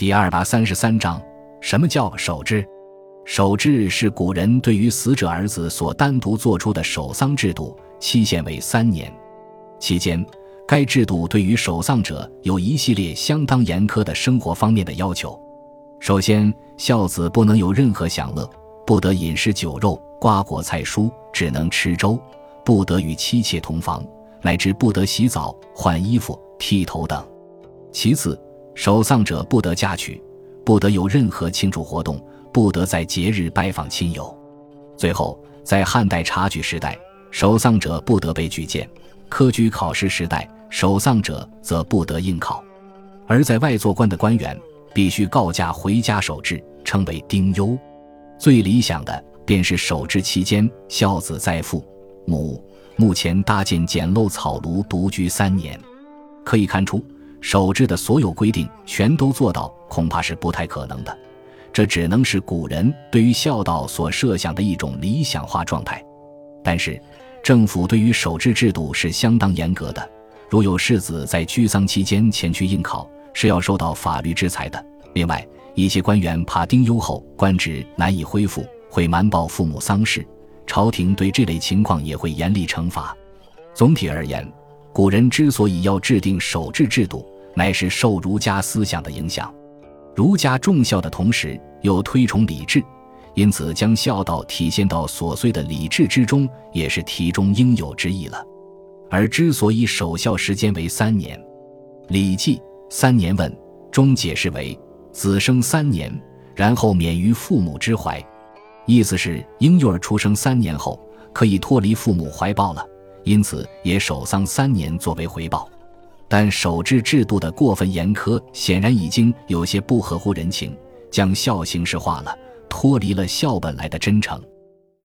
第二百三十三章，什么叫守制？守制是古人对于死者儿子所单独做出的守丧制度，期限为三年。期间，该制度对于守丧者有一系列相当严苛的生活方面的要求。首先，孝子不能有任何享乐，不得饮食酒肉、瓜果菜蔬，只能吃粥，不得与妻妾同房，乃至不得洗澡、换衣服、剃头等。其次，守丧者不得嫁娶，不得有任何庆祝活动，不得在节日拜访亲友。最后，在汉代察举时代，守丧者不得被举荐；科举考试时代，守丧者则不得应考。而在外做官的官员，必须告假回家守制，称为丁忧。最理想的便是守制期间，孝子在父母墓前搭建简陋草庐，独居三年。可以看出。守制的所有规定全都做到，恐怕是不太可能的。这只能是古人对于孝道所设想的一种理想化状态。但是，政府对于守制制度是相当严格的。如有世子在居丧期间前去应考，是要受到法律制裁的。另外，一些官员怕丁忧后官职难以恢复，会瞒报父母丧事，朝廷对这类情况也会严厉惩罚。总体而言。古人之所以要制定守制制度，乃是受儒家思想的影响。儒家重孝的同时，又推崇礼制，因此将孝道体现到琐碎的礼制之中，也是题中应有之义了。而之所以守孝时间为三年，《礼记·三年问》中解释为：“子生三年，然后免于父母之怀。”意思是婴幼儿出生三年后，可以脱离父母怀抱了。因此，也守丧三年作为回报，但守制制度的过分严苛，显然已经有些不合乎人情，将孝形式化了，脱离了孝本来的真诚。